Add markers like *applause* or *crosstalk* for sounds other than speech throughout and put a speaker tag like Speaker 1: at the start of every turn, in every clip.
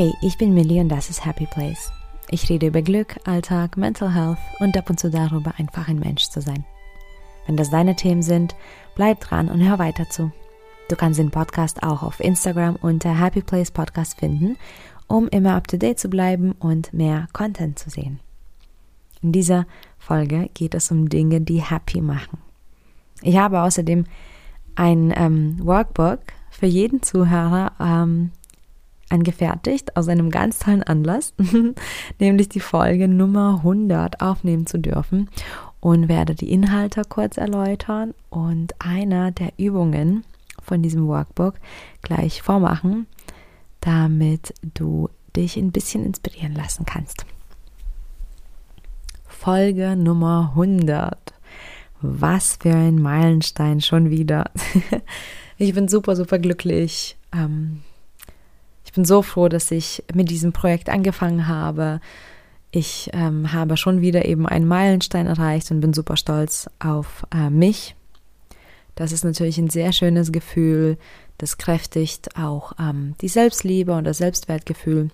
Speaker 1: Hey, ich bin Millie und das ist Happy Place. Ich rede über Glück, Alltag, Mental Health und ab und zu darüber, einfach ein Mensch zu sein. Wenn das deine Themen sind, bleib dran und hör weiter zu. Du kannst den Podcast auch auf Instagram unter Happy Place Podcast finden, um immer up to date zu bleiben und mehr Content zu sehen. In dieser Folge geht es um Dinge, die happy machen. Ich habe außerdem ein ähm, Workbook für jeden Zuhörer ähm, angefertigt aus einem ganz tollen Anlass, *laughs* nämlich die Folge Nummer 100 aufnehmen zu dürfen und werde die Inhalte kurz erläutern und einer der Übungen von diesem Workbook gleich vormachen, damit du dich ein bisschen inspirieren lassen kannst. Folge Nummer 100. Was für ein Meilenstein schon wieder. *laughs* ich bin super, super glücklich. Ähm, bin so froh, dass ich mit diesem Projekt angefangen habe. Ich ähm, habe schon wieder eben einen Meilenstein erreicht und bin super stolz auf äh, mich. Das ist natürlich ein sehr schönes Gefühl. Das kräftigt auch ähm, die Selbstliebe und das Selbstwertgefühl.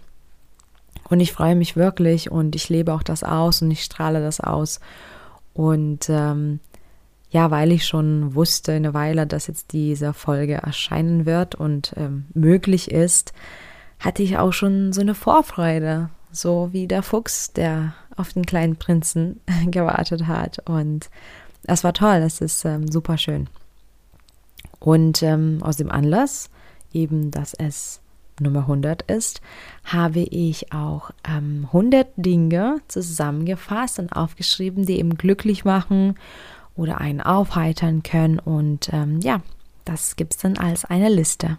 Speaker 1: Und ich freue mich wirklich und ich lebe auch das aus und ich strahle das aus. Und ähm, ja, weil ich schon wusste eine Weile, dass jetzt diese Folge erscheinen wird und ähm, möglich ist, hatte ich auch schon so eine Vorfreude, so wie der Fuchs, der auf den kleinen Prinzen *laughs* gewartet hat. Und es war toll, es ist ähm, super schön. Und ähm, aus dem Anlass, eben, dass es Nummer 100 ist, habe ich auch ähm, 100 Dinge zusammengefasst und aufgeschrieben, die eben glücklich machen oder einen aufheitern können. Und ähm, ja, das gibt es dann als eine Liste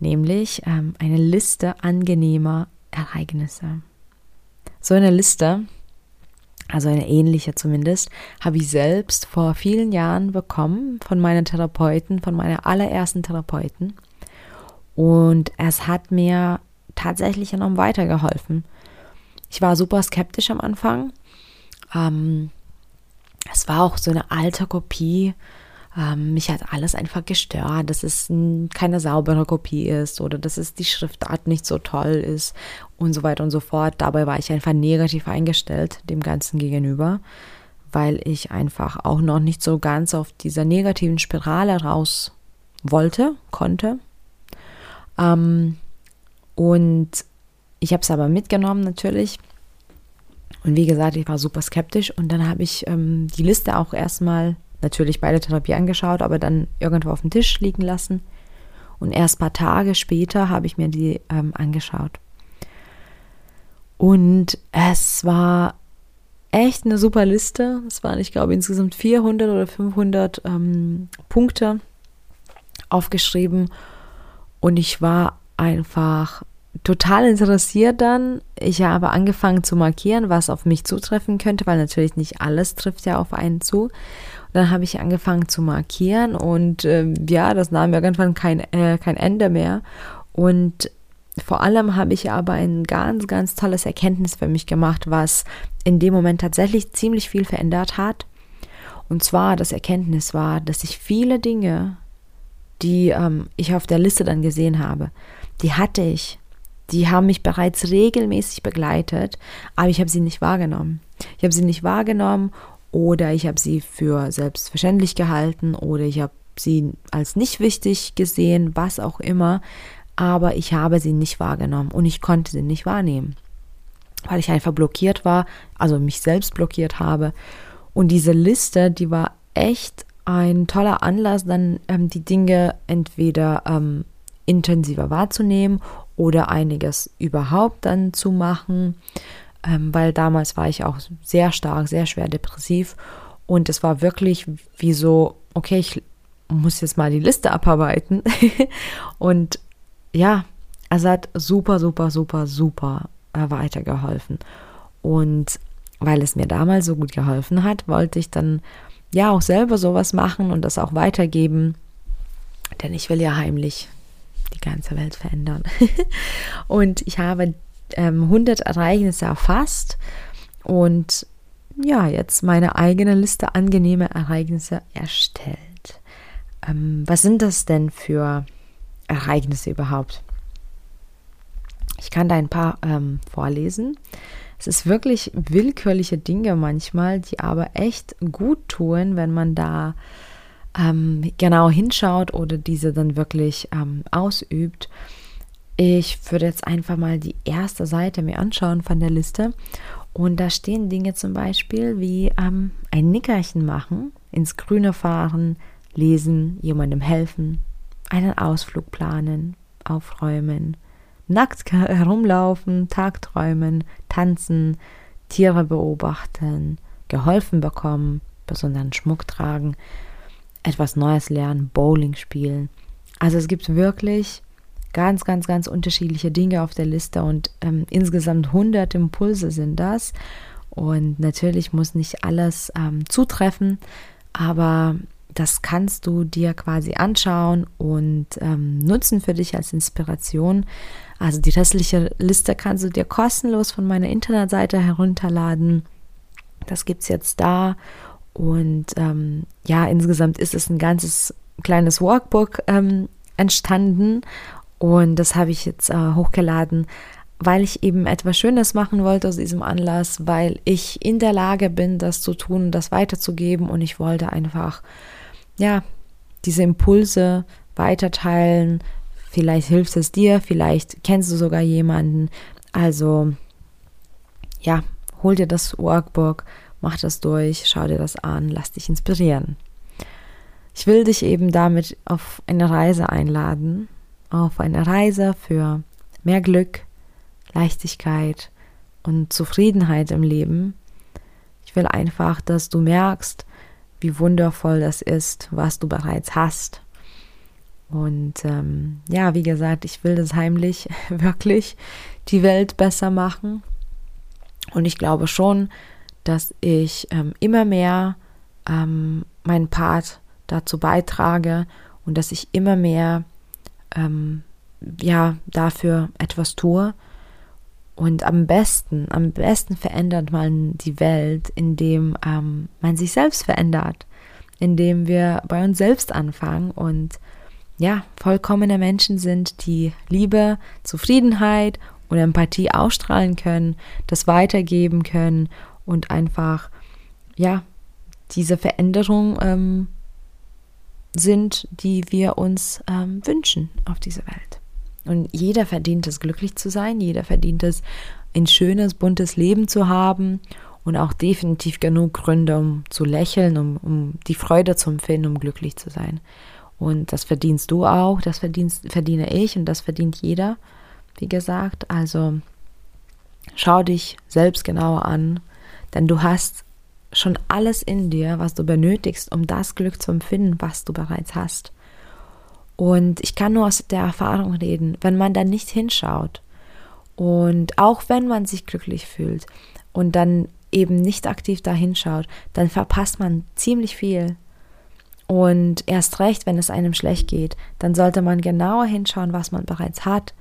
Speaker 1: nämlich ähm, eine Liste angenehmer Ereignisse. So eine Liste, also eine ähnliche zumindest, habe ich selbst vor vielen Jahren bekommen von meinen Therapeuten, von meiner allerersten Therapeuten. Und es hat mir tatsächlich enorm weitergeholfen. Ich war super skeptisch am Anfang. Ähm, es war auch so eine alte Kopie ähm, mich hat alles einfach gestört, dass es keine saubere Kopie ist oder dass es die Schriftart nicht so toll ist und so weiter und so fort. Dabei war ich einfach negativ eingestellt dem Ganzen gegenüber, weil ich einfach auch noch nicht so ganz auf dieser negativen Spirale raus wollte, konnte. Ähm, und ich habe es aber mitgenommen natürlich. Und wie gesagt, ich war super skeptisch und dann habe ich ähm, die Liste auch erstmal natürlich bei der Therapie angeschaut, aber dann irgendwo auf dem Tisch liegen lassen. Und erst ein paar Tage später habe ich mir die ähm, angeschaut. Und es war echt eine super Liste. Es waren, ich glaube, insgesamt 400 oder 500 ähm, Punkte aufgeschrieben. Und ich war einfach total interessiert dann. Ich habe angefangen zu markieren, was auf mich zutreffen könnte, weil natürlich nicht alles trifft ja auf einen zu. Dann habe ich angefangen zu markieren und äh, ja, das nahm irgendwann kein, äh, kein Ende mehr. Und vor allem habe ich aber ein ganz, ganz tolles Erkenntnis für mich gemacht, was in dem Moment tatsächlich ziemlich viel verändert hat. Und zwar das Erkenntnis war, dass ich viele Dinge, die ähm, ich auf der Liste dann gesehen habe, die hatte ich. Die haben mich bereits regelmäßig begleitet, aber ich habe sie nicht wahrgenommen. Ich habe sie nicht wahrgenommen oder ich habe sie für selbstverständlich gehalten oder ich habe sie als nicht wichtig gesehen, was auch immer, aber ich habe sie nicht wahrgenommen und ich konnte sie nicht wahrnehmen, weil ich einfach blockiert war, also mich selbst blockiert habe. Und diese Liste, die war echt ein toller Anlass, dann ähm, die Dinge entweder ähm, intensiver wahrzunehmen oder einiges überhaupt dann zu machen ähm, weil damals war ich auch sehr stark, sehr schwer depressiv. Und es war wirklich wie so, okay, ich muss jetzt mal die Liste abarbeiten. *laughs* Und ja, es hat super, super, super, super äh, weitergeholfen. Und weil es mir damals so gut geholfen hat, wollte ich dann ja auch selber sowas machen und das auch weitergeben, denn ich will ja heimlich die ganze Welt verändern. *laughs* und ich habe ähm, 100 Ereignisse erfasst und ja, jetzt meine eigene Liste angenehme Ereignisse erstellt. Ähm, was sind das denn für Ereignisse überhaupt? Ich kann da ein paar ähm, vorlesen. Es ist wirklich willkürliche Dinge manchmal, die aber echt gut tun, wenn man da ähm, genau hinschaut oder diese dann wirklich ähm, ausübt. Ich würde jetzt einfach mal die erste Seite mir anschauen von der Liste. Und da stehen Dinge zum Beispiel wie ähm, ein Nickerchen machen, ins Grüne fahren, lesen, jemandem helfen, einen Ausflug planen, aufräumen, nackt *laughs* herumlaufen, Tagträumen, tanzen, Tiere beobachten, geholfen bekommen, besonderen Schmuck tragen, etwas Neues lernen, Bowling spielen. Also es gibt wirklich ganz, ganz, ganz unterschiedliche Dinge auf der Liste und ähm, insgesamt 100 Impulse sind das. Und natürlich muss nicht alles ähm, zutreffen, aber das kannst du dir quasi anschauen und ähm, nutzen für dich als Inspiration. Also die restliche Liste kannst du dir kostenlos von meiner Internetseite herunterladen. Das gibt es jetzt da. Und ähm, ja, insgesamt ist es ein ganzes kleines Workbook ähm, entstanden. Und das habe ich jetzt äh, hochgeladen, weil ich eben etwas Schönes machen wollte aus diesem Anlass, weil ich in der Lage bin, das zu tun, das weiterzugeben. Und ich wollte einfach, ja, diese Impulse weiterteilen. Vielleicht hilft es dir, vielleicht kennst du sogar jemanden. Also, ja, hol dir das Workbook, mach das durch, schau dir das an, lass dich inspirieren. Ich will dich eben damit auf eine Reise einladen auf eine Reise für mehr Glück, Leichtigkeit und Zufriedenheit im Leben. Ich will einfach, dass du merkst, wie wundervoll das ist, was du bereits hast. Und ähm, ja, wie gesagt, ich will das heimlich *laughs* wirklich die Welt besser machen. Und ich glaube schon, dass ich ähm, immer mehr ähm, meinen Part dazu beitrage und dass ich immer mehr ähm, ja dafür etwas tue. Und am besten, am besten verändert man die Welt, indem ähm, man sich selbst verändert, indem wir bei uns selbst anfangen und ja, vollkommene Menschen sind, die Liebe, Zufriedenheit und Empathie ausstrahlen können, das weitergeben können und einfach, ja, diese Veränderung ähm, sind, die wir uns ähm, wünschen auf dieser Welt. Und jeder verdient es, glücklich zu sein, jeder verdient es, ein schönes, buntes Leben zu haben und auch definitiv genug Gründe, um zu lächeln, um, um die Freude zu empfinden, um glücklich zu sein. Und das verdienst du auch, das verdienst, verdiene ich und das verdient jeder, wie gesagt. Also schau dich selbst genauer an, denn du hast schon alles in dir, was du benötigst, um das Glück zu empfinden, was du bereits hast. Und ich kann nur aus der Erfahrung reden, wenn man dann nicht hinschaut und auch wenn man sich glücklich fühlt und dann eben nicht aktiv da hinschaut, dann verpasst man ziemlich viel. Und erst recht, wenn es einem schlecht geht, dann sollte man genauer hinschauen, was man bereits hat.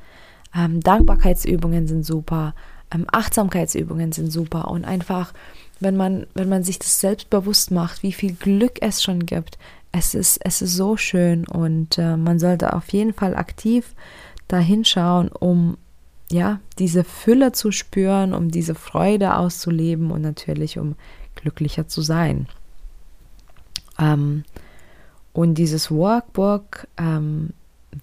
Speaker 1: Ähm, Dankbarkeitsübungen sind super, ähm, Achtsamkeitsübungen sind super und einfach wenn man, wenn man sich das selbst bewusst macht, wie viel Glück es schon gibt. Es ist, es ist so schön und äh, man sollte auf jeden Fall aktiv da hinschauen, um ja, diese Fülle zu spüren, um diese Freude auszuleben und natürlich um glücklicher zu sein. Ähm, und dieses Workbook ähm,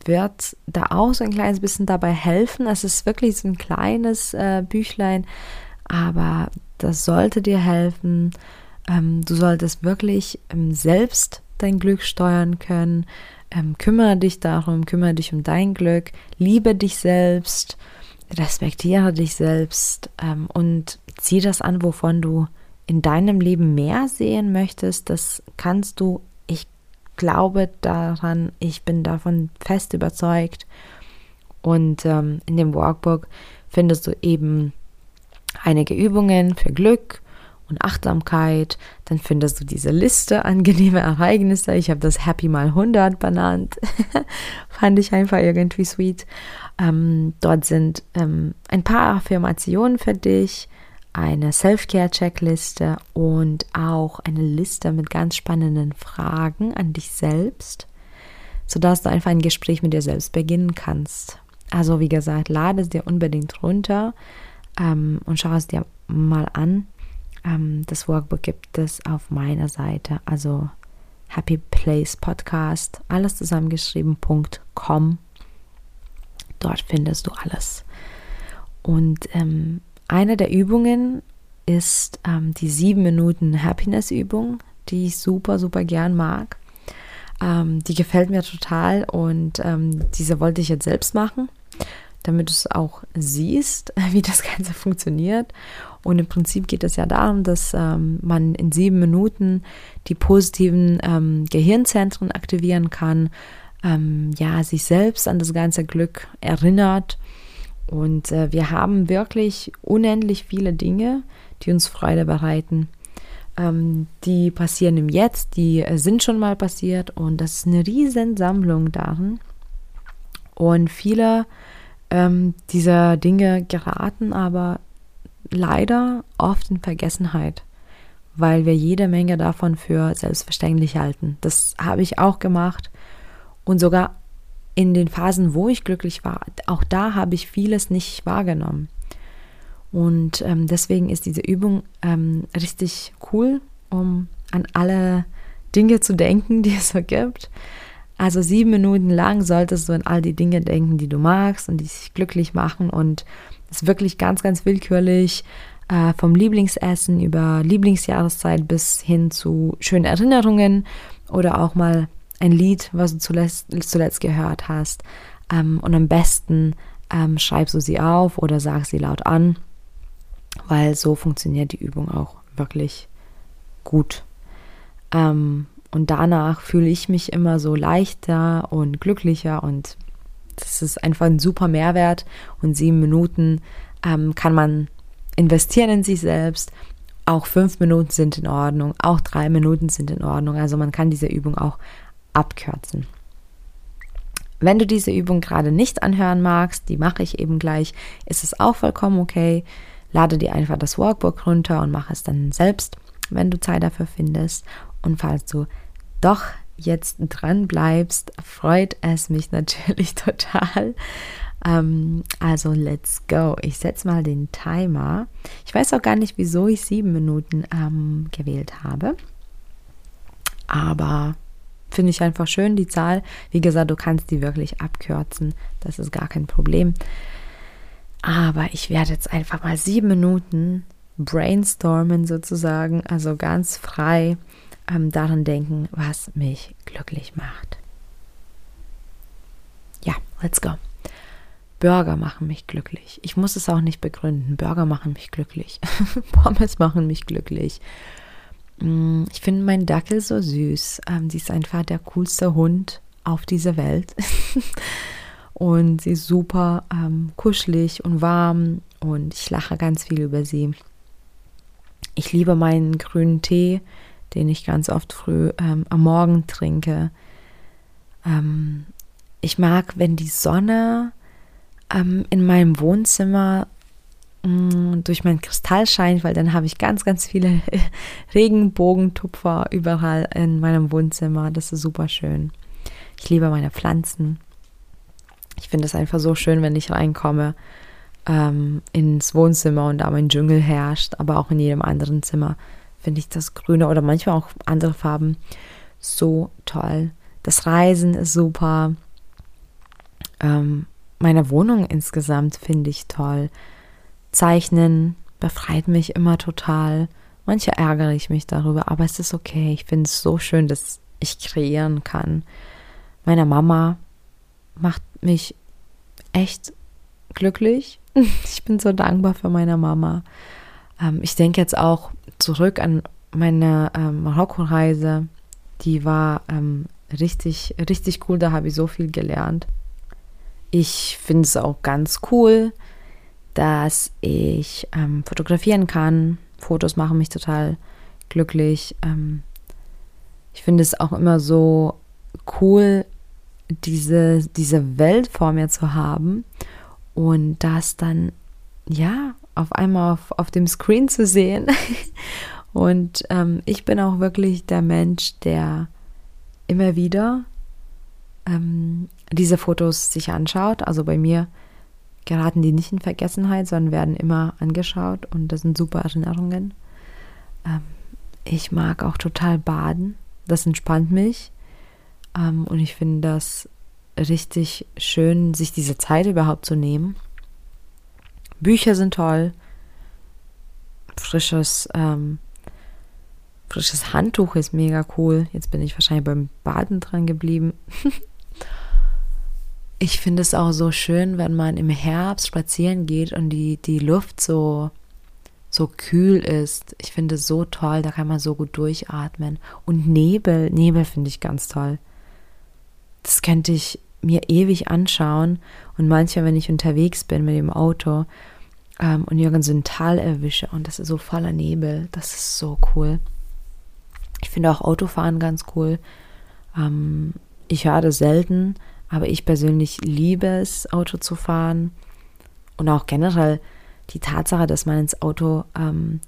Speaker 1: wird da auch so ein kleines bisschen dabei helfen. Es ist wirklich so ein kleines äh, Büchlein, aber das sollte dir helfen. Ähm, du solltest wirklich ähm, selbst dein Glück steuern können. Ähm, kümmere dich darum, kümmere dich um dein Glück, liebe dich selbst, respektiere dich selbst und zieh das an, wovon du in deinem Leben mehr sehen möchtest. Das kannst du. Ich glaube daran, ich bin davon fest überzeugt. Und ähm, in dem Workbook findest du eben einige Übungen für Glück und Achtsamkeit. Dann findest du diese Liste angenehme Ereignisse. Ich habe das Happy mal 100 benannt. *laughs* Fand ich einfach irgendwie sweet. Ähm, dort sind ähm, ein paar Affirmationen für dich, eine Self-Care-Checkliste und auch eine Liste mit ganz spannenden Fragen an dich selbst, sodass du einfach ein Gespräch mit dir selbst beginnen kannst. Also wie gesagt, lade es dir unbedingt runter ähm, und schau es dir mal an. Ähm, das Workbook gibt es auf meiner Seite, also Happy Place Podcast, alles zusammengeschrieben.com. Dort findest du alles. Und ähm, eine der Übungen ist ähm, die sieben Minuten Happiness-Übung, die ich super, super gern mag. Ähm, die gefällt mir total und ähm, diese wollte ich jetzt selbst machen, damit du es auch siehst, *laughs* wie das Ganze funktioniert. Und im Prinzip geht es ja darum, dass ähm, man in sieben Minuten die positiven ähm, Gehirnzentren aktivieren kann, ähm, ja, sich selbst an das ganze Glück erinnert. Und äh, wir haben wirklich unendlich viele Dinge, die uns Freude bereiten. Ähm, die passieren im Jetzt, die äh, sind schon mal passiert und das ist eine riesen Sammlung darin. Und viele ähm, dieser Dinge geraten aber leider oft in Vergessenheit, weil wir jede Menge davon für selbstverständlich halten. Das habe ich auch gemacht und sogar in den Phasen, wo ich glücklich war, auch da habe ich vieles nicht wahrgenommen. Und ähm, deswegen ist diese Übung ähm, richtig cool, um an alle Dinge zu denken, *laughs* die es so gibt. Also sieben Minuten lang solltest du an all die Dinge denken, die du magst und die dich glücklich machen. Und es ist wirklich ganz, ganz willkürlich. Äh, vom Lieblingsessen über Lieblingsjahreszeit bis hin zu schönen Erinnerungen oder auch mal ein Lied, was du zuletzt, zuletzt gehört hast. Ähm, und am besten ähm, schreibst du sie auf oder sagst sie laut an weil so funktioniert die Übung auch wirklich gut. Ähm, und danach fühle ich mich immer so leichter und glücklicher und das ist einfach ein super Mehrwert. Und sieben Minuten ähm, kann man investieren in sich selbst. Auch fünf Minuten sind in Ordnung, auch drei Minuten sind in Ordnung. Also man kann diese Übung auch abkürzen. Wenn du diese Übung gerade nicht anhören magst, die mache ich eben gleich, ist es auch vollkommen okay. Lade dir einfach das Workbook runter und mach es dann selbst, wenn du Zeit dafür findest. Und falls du doch jetzt dran bleibst, freut es mich natürlich *laughs* total. Ähm, also let's go. Ich setze mal den Timer. Ich weiß auch gar nicht, wieso ich sieben Minuten ähm, gewählt habe. Aber finde ich einfach schön, die Zahl. Wie gesagt, du kannst die wirklich abkürzen. Das ist gar kein Problem. Aber ich werde jetzt einfach mal sieben Minuten brainstormen sozusagen, also ganz frei ähm, daran denken, was mich glücklich macht. Ja, let's go. Burger machen mich glücklich. Ich muss es auch nicht begründen. Burger machen mich glücklich. *laughs* Pommes machen mich glücklich. Mm, ich finde meinen Dackel so süß. Ähm, sie ist einfach der coolste Hund auf dieser Welt. *laughs* und sie ist super ähm, kuschelig und warm und ich lache ganz viel über sie. Ich liebe meinen grünen Tee, den ich ganz oft früh ähm, am Morgen trinke. Ähm, ich mag, wenn die Sonne ähm, in meinem Wohnzimmer mm, durch mein Kristall scheint, weil dann habe ich ganz, ganz viele *laughs* Regenbogentupfer überall in meinem Wohnzimmer. Das ist super schön. Ich liebe meine Pflanzen. Ich finde es einfach so schön, wenn ich reinkomme ähm, ins Wohnzimmer und da mein Dschungel herrscht, aber auch in jedem anderen Zimmer finde ich das Grüne oder manchmal auch andere Farben so toll. Das Reisen ist super. Ähm, meine Wohnung insgesamt finde ich toll. Zeichnen befreit mich immer total. Manche ärgere ich mich darüber, aber es ist okay. Ich finde es so schön, dass ich kreieren kann. Meiner Mama macht mich echt glücklich. *laughs* Ich bin so dankbar für meine Mama. Ähm, ich denke jetzt auch zurück an meine ähm, Marokko-Reise. Die war ähm, richtig, richtig cool. Da habe ich so viel gelernt. Ich finde es auch ganz cool, dass ich ähm, fotografieren kann. Fotos machen mich total glücklich. Ähm, ich finde es auch immer so cool, diese, diese Welt vor mir zu haben und das dann, ja, auf einmal auf, auf dem Screen zu sehen. *laughs* und ähm, ich bin auch wirklich der Mensch, der immer wieder ähm, diese Fotos sich anschaut. Also bei mir geraten die nicht in Vergessenheit, sondern werden immer angeschaut und das sind super Erinnerungen. Ähm, ich mag auch total baden. Das entspannt mich. Ähm, und ich finde das richtig schön, sich diese Zeit überhaupt zu nehmen. Bücher sind toll. Frisches, ähm, frisches Handtuch ist mega cool. Jetzt bin ich wahrscheinlich beim Baden dran geblieben. *laughs* ich finde es auch so schön, wenn man im Herbst spazieren geht und die, die Luft so so kühl ist. Ich finde es so toll, da kann man so gut durchatmen. Und Nebel, Nebel finde ich ganz toll. Das könnte ich mir ewig anschauen. Und manchmal, wenn ich unterwegs bin mit dem Auto ähm, und irgend so ein Tal erwische und das ist so voller Nebel, das ist so cool. Ich finde auch Autofahren ganz cool. Ähm, ich höre das selten, aber ich persönlich liebe es, Auto zu fahren. Und auch generell die Tatsache, dass man ins Auto ähm,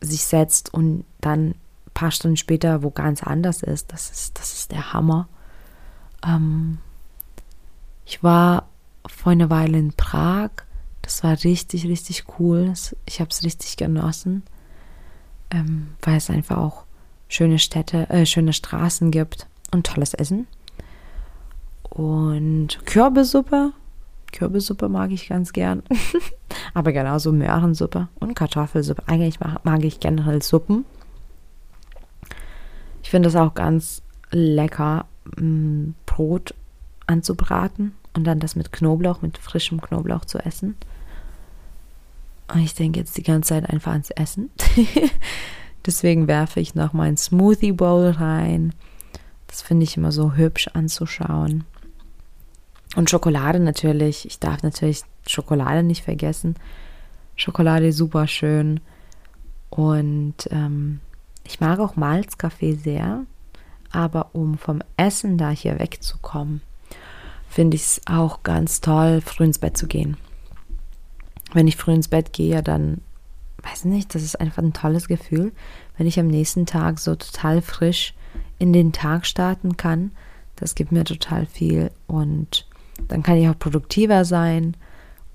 Speaker 1: sich setzt und dann ein paar Stunden später wo ganz anders ist, das ist, das ist der Hammer. Ähm, ich war vor einer Weile in Prag. Das war richtig, richtig cool. Ich habe es richtig genossen, ähm, weil es einfach auch schöne Städte, äh, schöne Straßen gibt und tolles Essen. Und Kürbissuppe Kürbissuppe mag ich ganz gern. *laughs* Aber genauso Möhrensuppe und Kartoffelsuppe. Eigentlich mag ich generell Suppen. Ich finde es auch ganz lecker, mm, Brot anzubraten und dann das mit Knoblauch, mit frischem Knoblauch zu essen. Und ich denke jetzt die ganze Zeit einfach ans Essen. *laughs* Deswegen werfe ich noch mein Smoothie Bowl rein. Das finde ich immer so hübsch anzuschauen. Und Schokolade natürlich. Ich darf natürlich Schokolade nicht vergessen. Schokolade ist super schön. Und ähm, ich mag auch Malzkaffee sehr. Aber um vom Essen da hier wegzukommen, finde ich es auch ganz toll, früh ins Bett zu gehen. Wenn ich früh ins Bett gehe, dann weiß nicht, das ist einfach ein tolles Gefühl, wenn ich am nächsten Tag so total frisch in den Tag starten kann. Das gibt mir total viel und dann kann ich auch produktiver sein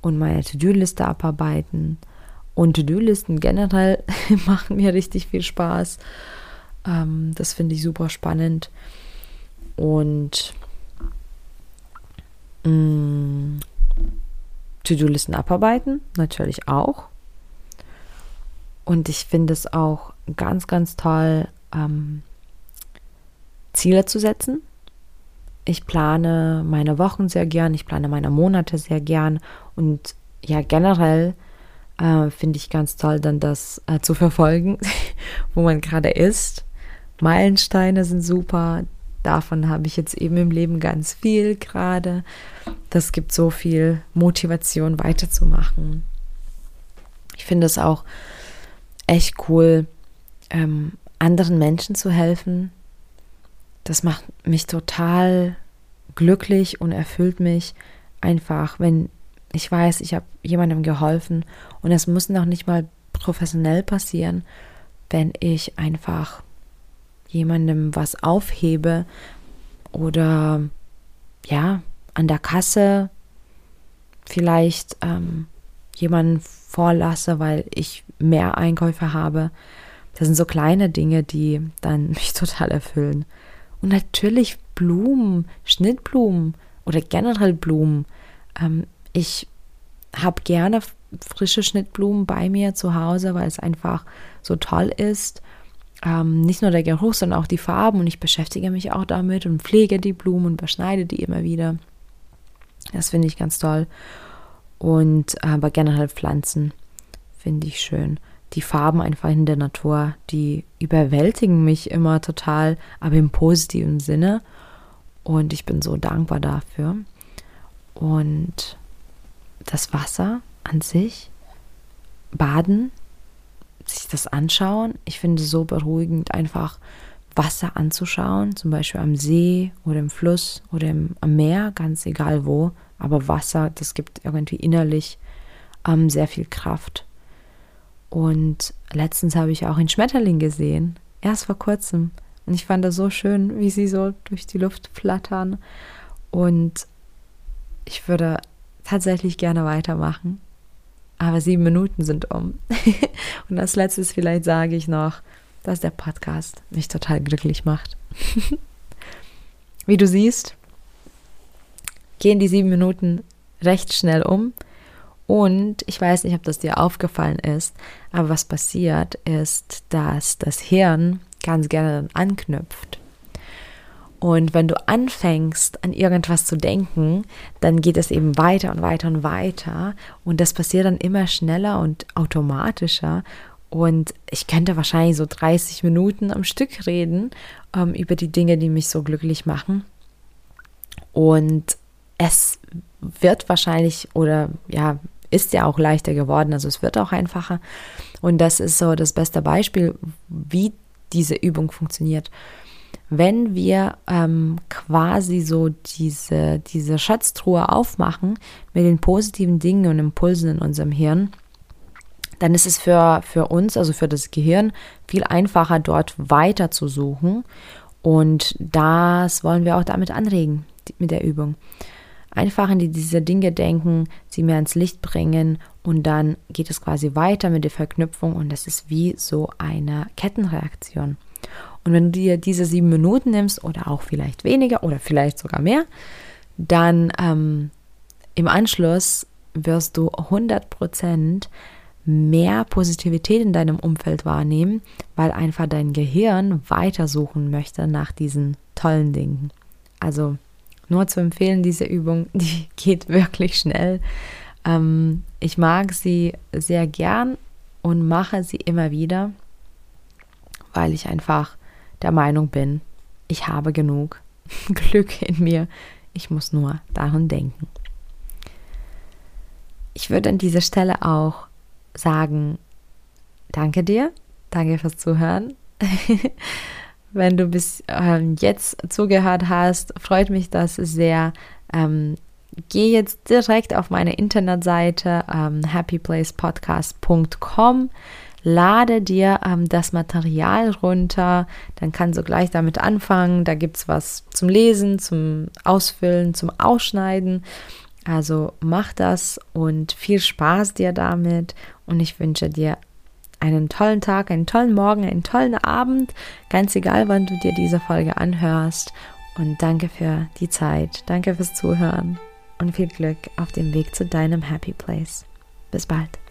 Speaker 1: und meine To-Do-Liste abarbeiten. Und To-Do-Listen generell *laughs* machen mir richtig viel Spaß. Ähm, das finde ich super spannend. Und mm, To-Do-Listen abarbeiten natürlich auch. Und ich finde es auch ganz, ganz toll, ähm, Ziele zu setzen ich plane meine Wochen sehr gern, ich plane meine Monate sehr gern und ja, generell äh, finde ich ganz toll, dann das äh, zu verfolgen, *laughs* wo man gerade ist. Meilensteine sind super. Davon habe ich jetzt eben im Leben ganz viel gerade. Das gibt so viel Motivation weiterzumachen. Ich finde es auch echt cool, ähm, anderen Menschen zu helfen, das macht mich total glücklich und erfüllt mich einfach, wenn ich weiß, ich habe jemandem geholfen und es muss noch nicht mal professionell passieren, wenn ich einfach jemandem was aufhebe oder ja, an der Kasse vielleicht ähm, jemanden vorlasse, weil ich mehr Einkäufe habe. Das sind so kleine Dinge, die dann *laughs* mich total erfüllen. Und natürlich Blumen, Schnittblumen oder generell Blumen. Ähm, ich habe gerne frische Schnittblumen bei mir zu Hause, weil es einfach so toll ist. Ähm, nicht nur der Geruch, sondern auch die Farben. Und ich beschäftige mich auch damit und pflege die Blumen und beschneide die immer wieder. Das finde ich ganz toll. Und aber generell Pflanzen finde ich schön die Farben einfach in der Natur, die überwältigen mich immer total, aber im positiven Sinne. Und ich bin so dankbar dafür. Und das Wasser an sich, baden, das anschauen, ich finde es so beruhigend, einfach Wasser anzuschauen, zum Beispiel am See oder im Fluss oder im, am Meer, ganz egal wo. Aber Wasser, das gibt irgendwie innerlich ähm, sehr viel Kraft. Und letztens habe ich auch einen Schmetterling gesehen, erst vor kurzem. Und ich fand das so schön, wie sie so durch die Luft flattern. Und ich würde tatsächlich gerne weitermachen. Aber sieben Minuten sind um. *laughs* und als letztes vielleicht sage ich noch, dass der Podcast mich total glücklich macht. *laughs* Wie du siehst, gehen die sieben Minuten recht schnell um. Und ich weiß nicht, ob das dir aufgefallen ist, aber was passiert ist, dass das Hirn ganz gerne anknüpft. Und wenn du anfängst, an irgendwas zu denken, dann geht es eben weiter und weiter und weiter. Und das passiert dann immer schneller und automatischer. Und ich könnte wahrscheinlich so 30 Minuten am Stück reden ähm, über die Dinge, die mich so glücklich machen. Und es wird wahrscheinlich oder ja, ist ja auch leichter geworden. Also es wird auch einfacher. Und das ist so das beste Beispiel, wie diese Übung funktioniert wenn wir ähm, quasi so diese, diese Schatztruhe aufmachen mit den positiven Dingen und Impulsen in unserem Hirn, dann ist es für, für uns, also für das Gehirn, viel einfacher, dort weiter zu suchen. Und das wollen wir auch damit anregen, mit der Übung. Einfach in diese Dinge denken, sie mehr ins Licht bringen und dann geht es quasi weiter mit der Verknüpfung und das ist wie so eine Kettenreaktion. Und wenn du dir diese sieben Minuten nimmst oder auch vielleicht weniger oder vielleicht sogar mehr, dann ähm, im Anschluss wirst du 100% mehr Positivität in deinem Umfeld wahrnehmen, weil einfach dein Gehirn weitersuchen möchte nach diesen tollen Dingen. Also nur zu empfehlen, diese Übung, *laughs* die geht wirklich schnell. Ähm, ich mag sie sehr gern und mache sie immer wieder, weil ich einfach der Meinung bin, ich habe genug *laughs* Glück in mir, ich muss nur daran denken. Ich würde an dieser Stelle auch sagen, danke dir, danke fürs Zuhören. *laughs* Wenn du bis ähm, jetzt zugehört hast, freut mich das sehr. Ähm, geh jetzt direkt auf meine Internetseite ähm, happyplacepodcast.com lade dir ähm, das Material runter, dann kannst du gleich damit anfangen. Da gibt es was zum Lesen, zum Ausfüllen, zum Ausschneiden. Also mach das und viel Spaß dir damit und ich wünsche dir einen tollen Tag, einen tollen Morgen, einen tollen Abend, ganz egal, wann du dir diese Folge anhörst. Und danke für die Zeit, danke fürs Zuhören und viel Glück auf dem Weg zu deinem Happy Place. Bis bald.